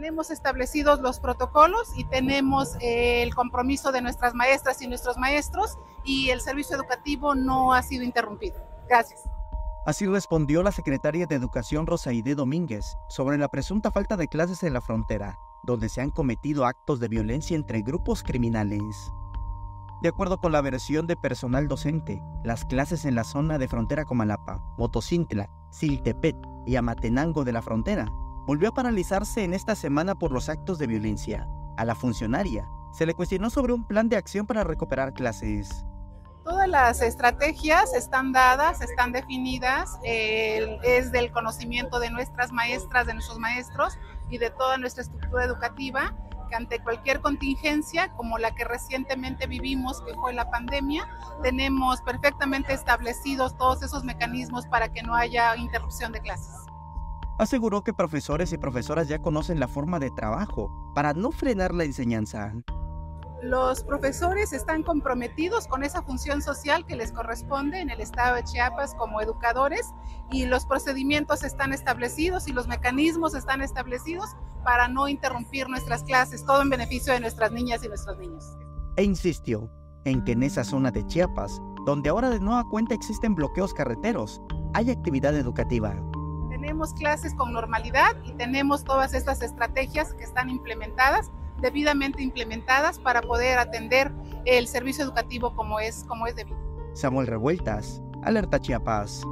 Tenemos establecidos los protocolos y tenemos eh, el compromiso de nuestras maestras y nuestros maestros y el servicio educativo no ha sido interrumpido. Gracias. Así respondió la secretaria de Educación Rosaide Domínguez sobre la presunta falta de clases en la frontera, donde se han cometido actos de violencia entre grupos criminales. De acuerdo con la versión de personal docente, las clases en la zona de frontera Comalapa, Motocintla, Siltepet y Amatenango de la frontera volvió a paralizarse en esta semana por los actos de violencia. A la funcionaria se le cuestionó sobre un plan de acción para recuperar clases. Todas las estrategias están dadas, están definidas, es del conocimiento de nuestras maestras, de nuestros maestros y de toda nuestra estructura educativa que ante cualquier contingencia como la que recientemente vivimos, que fue la pandemia, tenemos perfectamente establecidos todos esos mecanismos para que no haya interrupción de clases. Aseguró que profesores y profesoras ya conocen la forma de trabajo para no frenar la enseñanza. Los profesores están comprometidos con esa función social que les corresponde en el estado de Chiapas como educadores y los procedimientos están establecidos y los mecanismos están establecidos para no interrumpir nuestras clases, todo en beneficio de nuestras niñas y nuestros niños. E insistió en que en esa zona de Chiapas, donde ahora de nueva cuenta existen bloqueos carreteros, hay actividad educativa. Clases con normalidad y tenemos todas estas estrategias que están implementadas debidamente implementadas para poder atender el servicio educativo como es, como es debido. Samuel Revueltas, Alerta Chiapas.